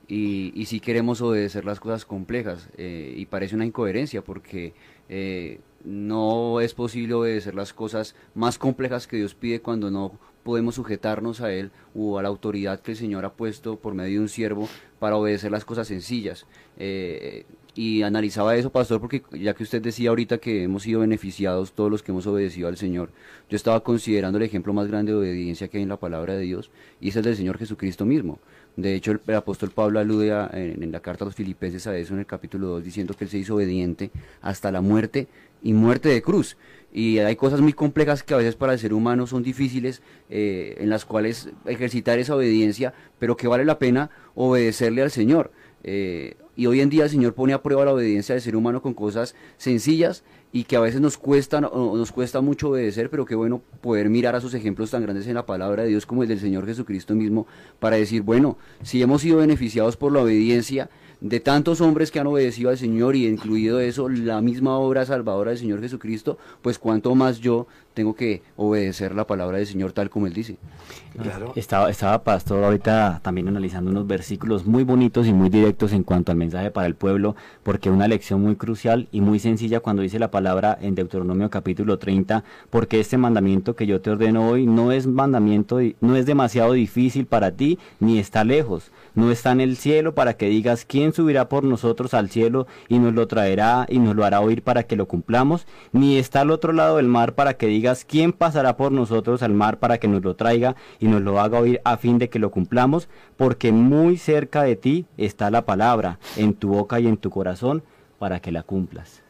Y, y queremos obedecer las cosas complejas. eh, y parece una incoherencia porque eh, no es posible obedecer las cosas más complejas que Dios pide cuando no podemos sujetarnos a Él o a la autoridad que el Señor ha puesto por medio de un siervo para obedecer las cosas sencillas. Eh, y analizaba eso, pastor, porque ya que usted decía ahorita que hemos sido beneficiados todos los que hemos obedecido al Señor, yo estaba considerando el ejemplo más grande de obediencia que hay en la palabra de Dios, y es el del Señor Jesucristo mismo. De hecho, el, apóstol Pablo alude a- en, en la carta a los filipenses a eso en el capítulo 2, diciendo que él se hizo obediente hasta la muerte y muerte de cruz. Y hay cosas muy complejas que a veces para el ser humano son difíciles, eh, en las cuales ejercitar esa obediencia, pero que vale la pena obedecerle al Señor. Eh, y hoy en día el Señor pone a prueba la obediencia del ser humano con cosas sencillas y que a veces nos cuesta, nos cuesta mucho obedecer, pero qué bueno poder mirar a sus ejemplos tan grandes en la palabra de Dios como el del Señor Jesucristo mismo, para decir, bueno, si hemos sido beneficiados por la obediencia de tantos hombres que han obedecido al Señor y incluido eso la misma obra salvadora del Señor Jesucristo, pues cuánto más yo tengo que obedecer la palabra del Señor tal como Él dice. Claro. Estaba, estaba Pastor ahorita también analizando unos versículos muy bonitos y muy directos en cuanto al mensaje para el pueblo, porque una lección muy crucial y muy sencilla cuando dice la palabra en Deuteronomio capítulo 30, porque este mandamiento que yo te ordeno hoy no es mandamiento, no es demasiado difícil para ti, ni está lejos, no está en el cielo para que digas quién subirá por nosotros al cielo y nos lo traerá y nos lo hará oír para que lo cumplamos, ni está al otro lado del mar para que digas quién pasará por nosotros al mar para que nos lo traiga y nos lo haga oír a fin de que lo cumplamos, porque muy cerca de ti está la palabra, en tu boca y en tu corazón, para que la cumplas.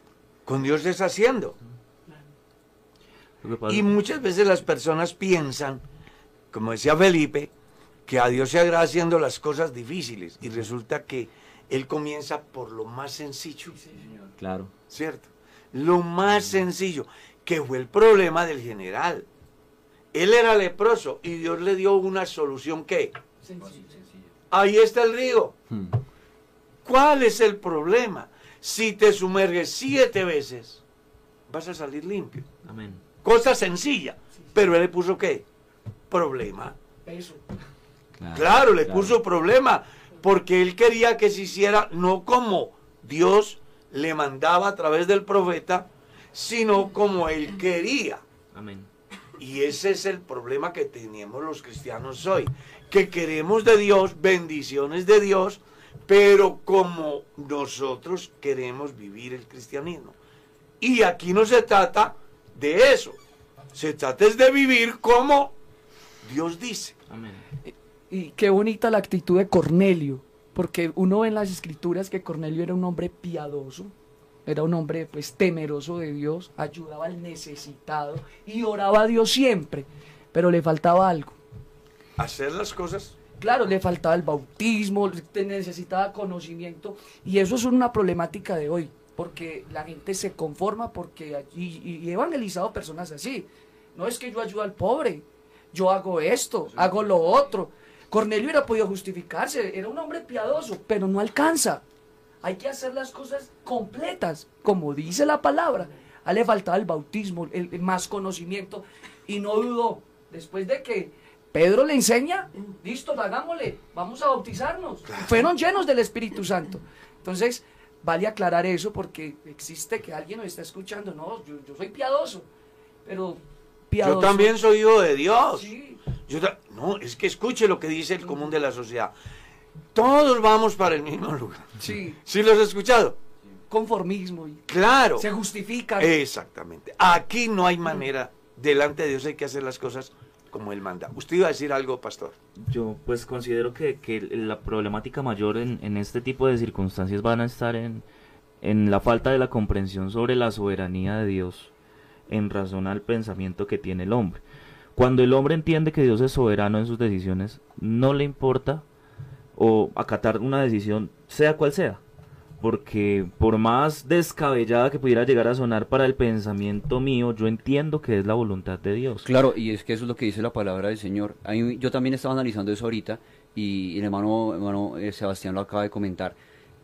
Con Dios es haciendo. Lo que pasa- Y muchas veces las personas piensan, como decía Felipe, que a Dios se agrada haciendo las cosas difíciles. Y resulta que Él comienza por lo más sencillo. Claro. ¿Cierto? Lo más sencillo, que fue el problema del general. Él era leproso y Dios le dio una solución que ahí está el río. Hmm. ¿Cuál es el problema? Si te sumerges siete veces, vas a salir limpio. Amén. Cosa sencilla. Pero él le puso qué? Problema. Claro, le puso problema. Porque él quería que se hiciera no como Dios le mandaba a través del profeta, sino como él quería. Amén. Y ese es el problema que tenemos los cristianos hoy. Que queremos de Dios, bendiciones de Dios, pero como nosotros queremos vivir el cristianismo. Y aquí no se trata de eso. Se trata es de vivir como Dios dice. Amén. Y qué bonita la actitud de Cornelio, porque uno ve en las escrituras que Cornelio era un hombre piadoso, era un hombre pues temeroso de Dios, ayudaba al necesitado y oraba a Dios siempre, pero le faltaba algo. Hacer las cosas. Claro, le faltaba el bautismo, necesitaba conocimiento y eso es una problemática de hoy, porque la gente se conforma porque y, y he evangelizado personas así. No es que yo ayudo al pobre, yo hago esto, hago lo otro. Cornelio hubiera podido justificarse, era un hombre piadoso, pero no alcanza. Hay que hacer las cosas completas, como dice la palabra. A él le faltaba el bautismo, el, el más conocimiento, y no dudó. Después de que Pedro le enseña, listo, hagámosle, vamos a bautizarnos. Fueron llenos del Espíritu Santo. Entonces, vale aclarar eso porque existe que alguien nos está escuchando. No, yo, yo soy piadoso, pero piadoso. Yo también soy hijo de Dios. Sí. Yo ta- no, es que escuche lo que dice el común de la sociedad. Todos vamos para el mismo lugar. Sí, ¿Sí los has escuchado? conformismo. y Claro. Se justifican. Exactamente. Aquí no hay manera. Delante de Dios hay que hacer las cosas como Él manda. Usted iba a decir algo, pastor. Yo pues considero que, que la problemática mayor en, en este tipo de circunstancias van a estar en, en la falta de la comprensión sobre la soberanía de Dios en razón al pensamiento que tiene el hombre. Cuando el hombre entiende que Dios es soberano en sus decisiones, no le importa o acatar una decisión, sea cual sea. Porque por más descabellada que pudiera llegar a sonar para el pensamiento mío, yo entiendo que es la voluntad de Dios. Claro, y es que eso es lo que dice la palabra del Señor. Mí- yo también estaba analizando eso ahorita y el hermano, hermano eh, Sebastián lo acaba de comentar.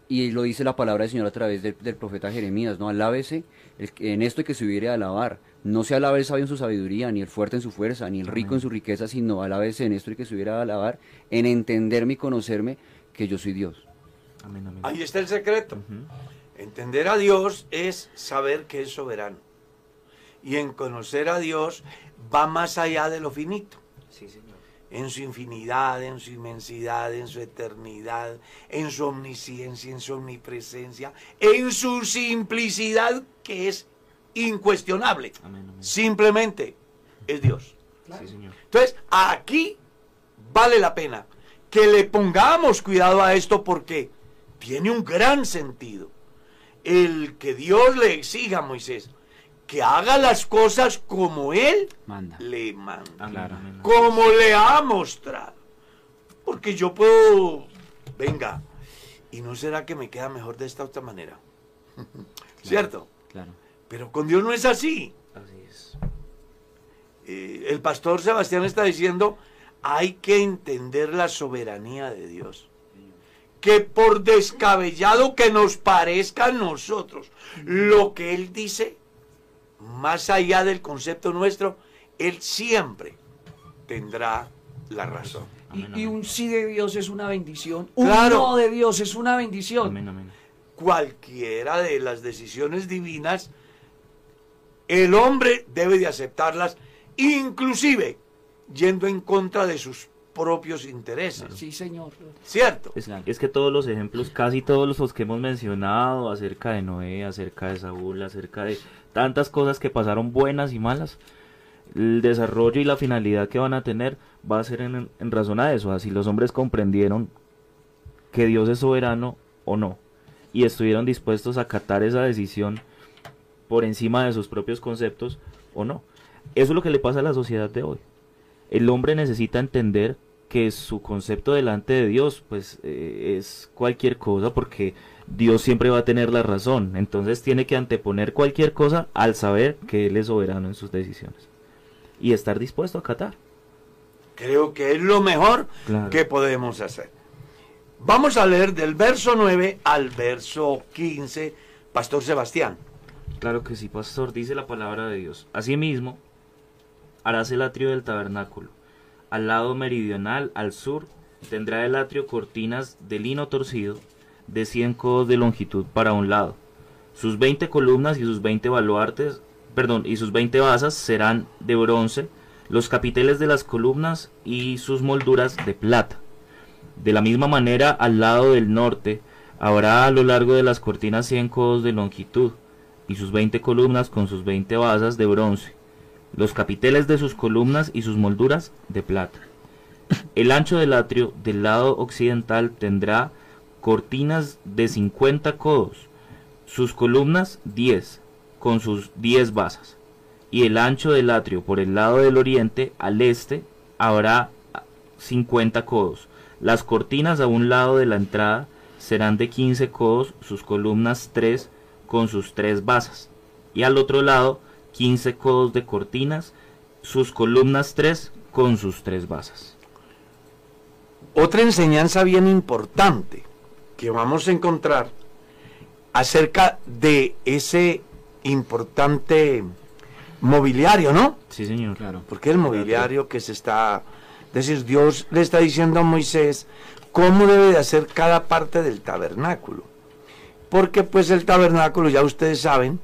Y lo dice la palabra del Señor a través del, del profeta Jeremías, ¿no? Alábese el en esto hay que se hubiere a alabar. No se alabe el sabio en su sabiduría, ni el fuerte en su fuerza, ni el rico en su riqueza, sino alábese en esto hay que se hubiera a alabar, en entenderme y conocerme que yo soy Dios. Amén, amén. Ahí está el secreto. Entender a Dios es saber que es soberano. Y en conocer a Dios va más allá de lo finito. En su infinidad, en su inmensidad, en su eternidad, en su omnisciencia, en su omnipresencia, en su simplicidad que es incuestionable. Amén, amén. Simplemente es Dios. Sí, señor. Entonces, aquí vale la pena que le pongamos cuidado a esto porque tiene un gran sentido. El que Dios le exija a Moisés que haga las cosas como Él Manda. le manda, Claro. como le ha mostrado. Porque yo puedo, venga, ¿y no será que me queda mejor de esta otra manera? ¿Cierto? Claro. Pero con Dios no es así. Así es. Eh, el pastor Sebastián está diciendo, hay que entender la soberanía de Dios. Que por descabellado que nos parezca a nosotros, lo que Él dice, más allá del concepto nuestro, Él siempre tendrá la razón. Y, Amén, y amén. un sí de Dios es una bendición. Un Claro. no de Dios es una bendición. Amén, amén. Cualquiera de las decisiones divinas, el hombre debe de aceptarlas, inclusive yendo en contra de sus propios intereses. Sí, señor. ¿Cierto? Es, es que todos los ejemplos, casi todos los que hemos mencionado acerca de Noé, acerca de Saúl, acerca de tantas cosas que pasaron buenas y malas, el desarrollo y la finalidad que van a tener va a ser en, razón a eso, así los hombres comprendieron que Dios es soberano o no, y estuvieron dispuestos a acatar esa decisión por encima de sus propios conceptos o no. Eso es lo que le pasa a la sociedad de hoy. El hombre necesita entender que su concepto delante de Dios pues eh, es cualquier cosa porque Dios siempre va a tener la razón. Entonces tiene que anteponer cualquier cosa al saber que Él es soberano en sus decisiones. Y estar dispuesto a acatar. Creo que es lo mejor Claro. que podemos hacer. Vamos a leer del verso 9 al verso 15, Pastor Sebastián. Claro que sí, pastor, dice la palabra de Dios. Asimismo, harás el atrio del tabernáculo. Al lado meridional, al sur, tendrá el atrio cortinas de lino torcido, de 100 codos de longitud para un lado. Sus 20 columnas y sus 20 baluartes, perdón, y sus 20 basas serán de bronce, los capiteles de las columnas y sus molduras de plata. De la misma manera, al lado del norte, habrá a lo largo de las cortinas 100 codos de longitud, y sus 20 columnas con sus 20 basas de bronce, los capiteles de sus columnas y sus molduras de plata. El ancho del atrio del lado occidental tendrá cortinas de 50 codos, sus columnas 10, con sus 10 basas, y el ancho del atrio por el lado del oriente al este habrá 50 codos. Las cortinas a un lado de la entrada serán de 15 codos, sus columnas 3 con sus 3 basas, y al otro lado 15 codos de cortinas, sus columnas 3 con sus 3 basas. Otra enseñanza bien importante que vamos a encontrar acerca de ese importante mobiliario, ¿no? Sí, señor. Claro. Porque el mobiliario que se está, es decir, Dios le está diciendo a Moisés cómo debe de hacer cada parte del tabernáculo. Porque pues el tabernáculo, ya ustedes saben,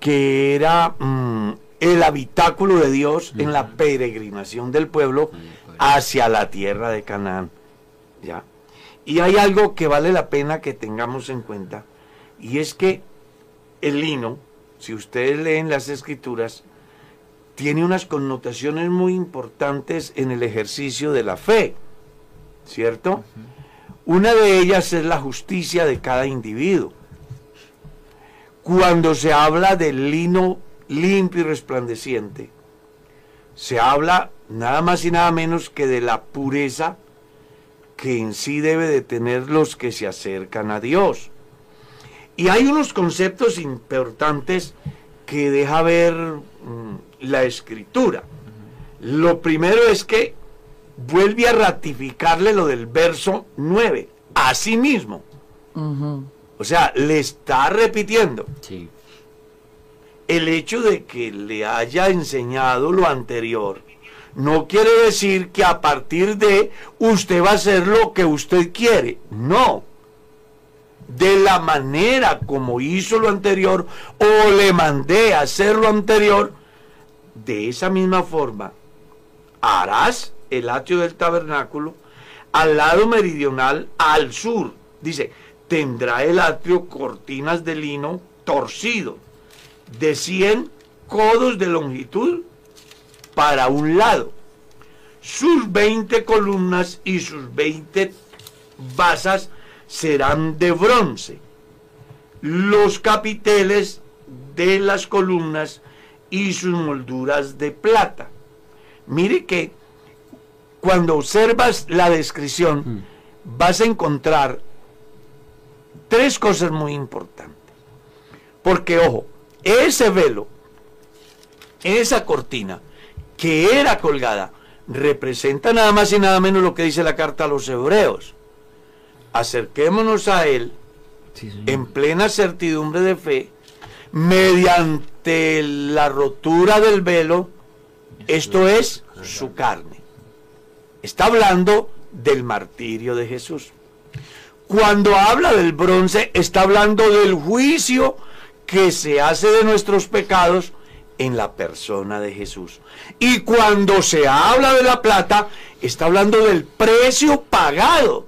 que era mm, el habitáculo de Dios en la peregrinación del pueblo hacia la tierra de Canaán. ¿Ya? Y hay algo que vale la pena que tengamos en cuenta, y es que el lino, si ustedes leen las escrituras, tiene unas connotaciones muy importantes en el ejercicio de la fe, ¿cierto? Una de ellas es la justicia de cada individuo. Cuando se habla del lino limpio y resplandeciente, se habla nada más y nada menos que de la pureza que en sí debe de tener los que se acercan a Dios. Y hay unos conceptos importantes que deja ver mm, la escritura. Lo primero es que vuelve a ratificarle lo del verso 9, a sí mismo. O sea, le está repitiendo. Sí. El hecho de que le haya enseñado lo anterior no quiere decir que a partir de usted va a hacer lo que usted quiere. No. De la manera como hizo lo anterior o le mandé a hacer lo anterior, de esa misma forma harás el atrio del tabernáculo al lado meridional al sur. Dice, tendrá el atrio cortinas de lino torcido de 100 codos de longitud para un lado. Sus 20 columnas y sus 20 basas serán de bronce. Los capiteles de las columnas y sus molduras de plata. Mire que cuando observas la descripción vas a encontrar tres cosas muy importantes. Porque, ojo, ese velo, esa cortina que era colgada, representa nada más y nada menos lo que dice la carta a los hebreos. Acerquémonos a Él en plena certidumbre de fe, mediante la rotura del velo, esto es su carne. Está hablando del martirio de Jesús. Cuando habla del bronce, está hablando del juicio que se hace de nuestros pecados en la persona de Jesús. Y cuando se habla de la plata, está hablando del precio pagado.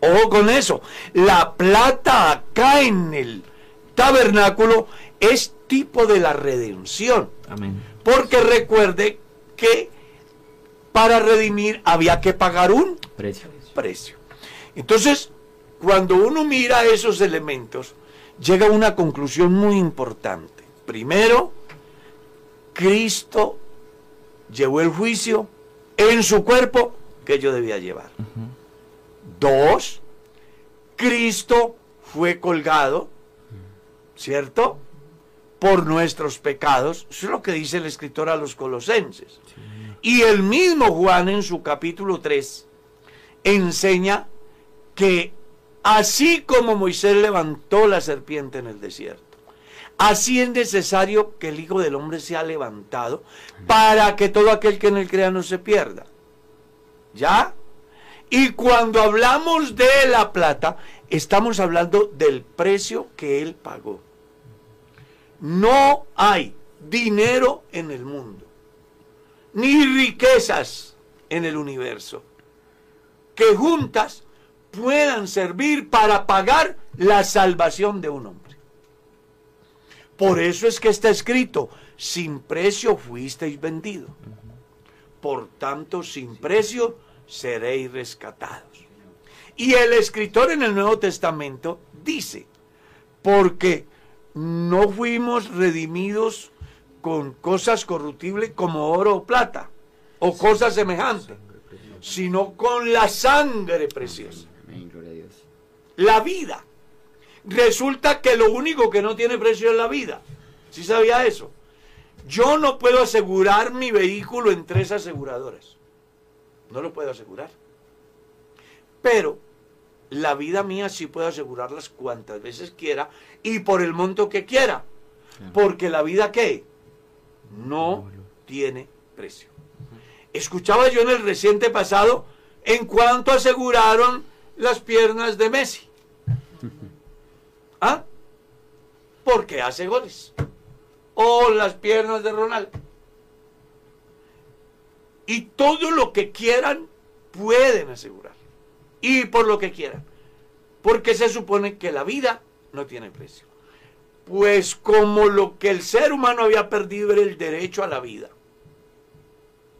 Ojo con eso. La plata acá en el tabernáculo es tipo de la redención. Amén. Porque recuerde que para redimir había que pagar un Precio. precio. Entonces, cuando uno mira esos elementos, llega a una conclusión muy importante. Primero, Cristo llevó el juicio en su cuerpo que yo debía llevar. Dos, Cristo fue colgado, ¿cierto? Por nuestros pecados. Eso es lo que dice el escritor a los colosenses. Y el mismo Juan en su capítulo 3 enseña que así como Moisés levantó la serpiente en el desierto, así es necesario que el Hijo del Hombre sea levantado para que todo aquel que en él crea no se pierda. ¿Ya? Y cuando hablamos de la plata, estamos hablando del precio que él pagó. No hay dinero en el mundo, ni riquezas en el universo, que juntas puedan servir para pagar la salvación de un hombre. Por eso es que está escrito, sin precio fuisteis vendido. Por tanto, sin precio seréis rescatados. Y el escritor en el Nuevo Testamento dice, porque no fuimos redimidos con cosas corruptibles como oro o plata, o cosas semejantes, sino con la sangre preciosa, la vida. Resulta que lo único que no tiene precio es la vida. ¿Sí sabía eso? Yo no puedo asegurar mi vehículo en tres aseguradoras. No lo puedo asegurar. Pero la vida mía sí puedo asegurarlas cuantas veces quiera y por el monto que quiera. Porque la vida qué? No tiene precio. Escuchaba yo en el reciente pasado en cuanto aseguraron las piernas de Messi. ¿Ah? Porque hace goles. O las piernas de Ronaldo. Y todo lo que quieran pueden asegurar. y por lo que quieran. Porque se supone que la vida no tiene precio. Pues como lo que el ser humano había perdido era el derecho a la vida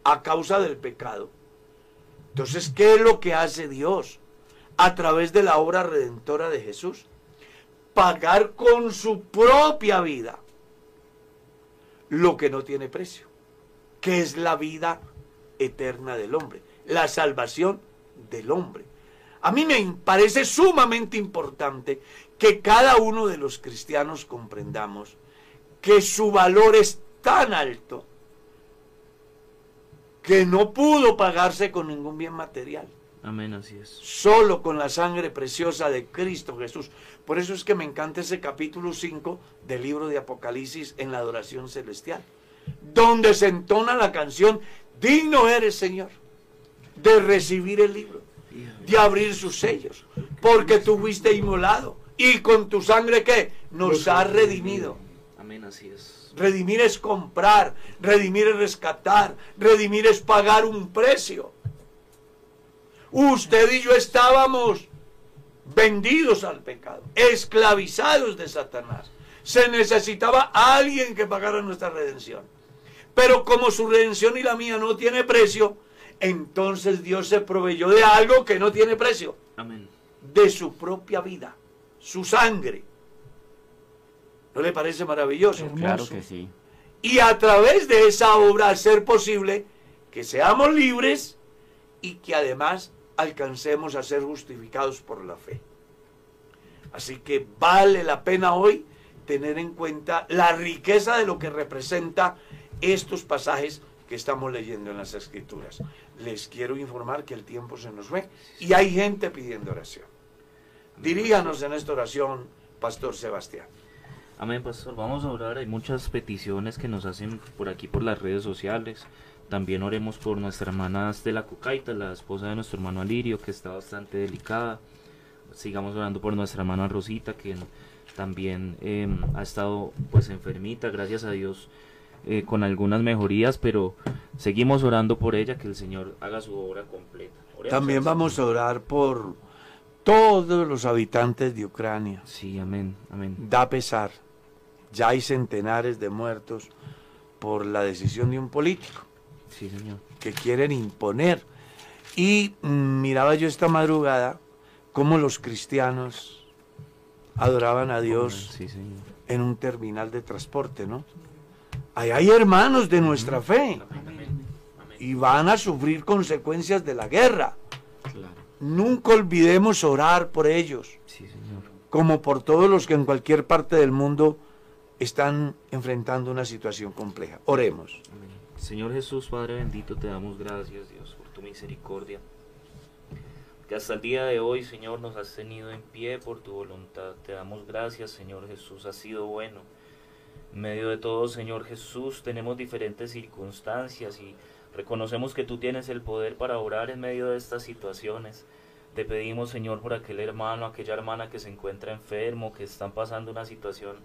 a causa del pecado. Entonces, ¿qué es lo que hace Dios a través de la obra redentora de Jesús? Pagar con su propia vida lo que no tiene precio, que es la vida eterna del hombre, la salvación del hombre. A mí me parece sumamente importante que cada uno de los cristianos comprendamos que su valor es tan alto que no pudo pagarse con ningún bien material. Amén, así es. Solo con la sangre preciosa de Cristo Jesús. Por eso es que me encanta ese capítulo 5 del libro de Apocalipsis en la adoración celestial, donde se entona la canción, digno eres Señor, de recibir el libro, de abrir sus sellos, porque tú fuiste inmolado y con tu sangre que nos has redimido. Amén, así es. Redimir es comprar, redimir es rescatar, redimir es pagar un precio. Usted y yo estábamos vendidos al pecado, esclavizados de Satanás. Se necesitaba alguien que pagara nuestra redención. Pero como su redención y la mía no tiene precio, entonces Dios se proveyó de algo que no tiene precio. Amén. De su propia vida, su sangre. ¿No le parece maravilloso? Claro que sí. Y a través de esa obra hacer posible que seamos libres y que además alcancemos a ser justificados por la fe. Así que vale la pena hoy tener en cuenta la riqueza de lo que representa estos pasajes que estamos leyendo en las escrituras. Les quiero informar que el tiempo se nos fue y hay gente pidiendo oración. Diríganos en esta oración, Pastor Sebastián. Amén, pastor. Vamos a orar. Hay muchas peticiones que nos hacen por aquí por las redes sociales. También oremos por nuestra hermana de la Cucaita, la esposa de nuestro hermano Alirio, que está bastante delicada. Sigamos orando por nuestra hermana Rosita, que también eh, ha estado pues enfermita, gracias a Dios, eh, con algunas mejorías, pero seguimos orando por ella, que el Señor haga su obra completa. Oremos También vamos a orar por todos los habitantes de Ucrania. Sí, amén, amén. Da pesar. Ya hay centenares de muertos por la decisión de un político Sí, Señor. que quieren imponer. Y miraba yo esta madrugada cómo los cristianos adoraban a Dios Sí, Señor. en un terminal de transporte, ¿no? Ahí hay hermanos de nuestra fe y van a sufrir consecuencias de la guerra. Claro. Nunca olvidemos orar por ellos, Sí, Señor. como por todos los que en cualquier parte del mundo están enfrentando una situación compleja. Oremos. Amén. Señor Jesús, Padre bendito, te damos gracias, Dios, por tu misericordia. Que hasta el día de hoy, Señor, nos has tenido en pie por tu voluntad. Te damos gracias, Señor Jesús, has sido bueno. En medio de todo, Señor Jesús, tenemos diferentes circunstancias y reconocemos que tú tienes el poder para orar en medio de estas situaciones. Te pedimos, Señor, por aquel hermano, aquella hermana que se encuentra enfermo, que están pasando una situación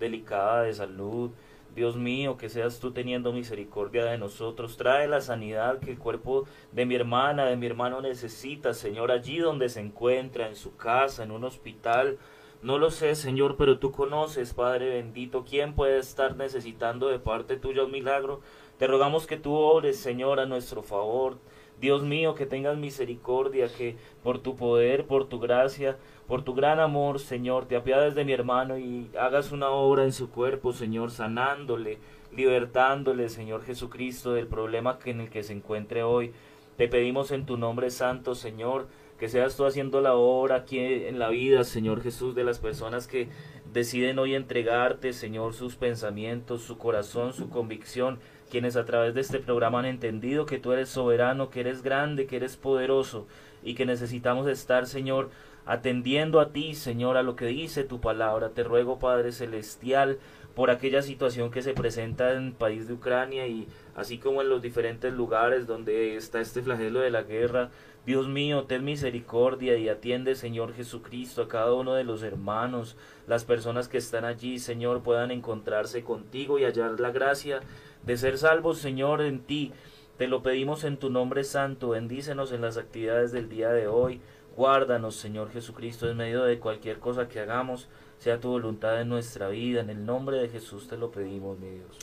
delicada de salud. Dios mío, que seas tú teniendo misericordia de nosotros. Trae la sanidad que el cuerpo de mi hermana, de mi hermano necesita, Señor, allí donde se encuentra, en su casa, en un hospital. No lo sé, Señor, pero tú conoces, Padre bendito, quién puede estar necesitando de parte tuya un milagro. Te rogamos que tú ores, Señor, a nuestro favor. Dios mío, que tengas misericordia, que por tu poder, por tu gracia, por tu gran amor, Señor, te apiades de mi hermano y hagas una obra en su cuerpo, Señor, sanándole, libertándole, Señor Jesucristo, del problema en el que se encuentre hoy. Te pedimos en tu nombre santo, Señor, que seas tú haciendo la obra aquí en la vida, Señor Jesús, de las personas que deciden hoy entregarte, Señor, sus pensamientos, su corazón, su convicción, quienes a través de este programa han entendido que tú eres soberano, que eres grande, que eres poderoso y que necesitamos estar, Señor, atendiendo a ti, Señor, a lo que dice tu palabra. Te ruego, Padre Celestial, por aquella situación que se presenta en el país de Ucrania y así como en los diferentes lugares donde está este flagelo de la guerra. Dios mío, ten misericordia y atiende, Señor Jesucristo, a cada uno de los hermanos, las personas que están allí, Señor, puedan encontrarse contigo y hallar la gracia de ser salvos, Señor, en ti. Te lo pedimos en tu nombre santo, bendícenos en las actividades del día de hoy. Guárdanos, Señor Jesucristo, en medio de cualquier cosa que hagamos, sea tu voluntad en nuestra vida. En el nombre de Jesús te lo pedimos, mi Dios.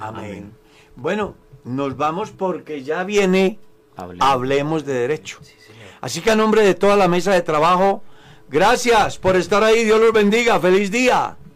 Amén. Bueno, nos vamos porque ya viene Hablemos. Hablemos de Derecho. Sí. Así que a nombre de toda la mesa de trabajo, gracias por estar ahí. Dios los bendiga. Feliz día.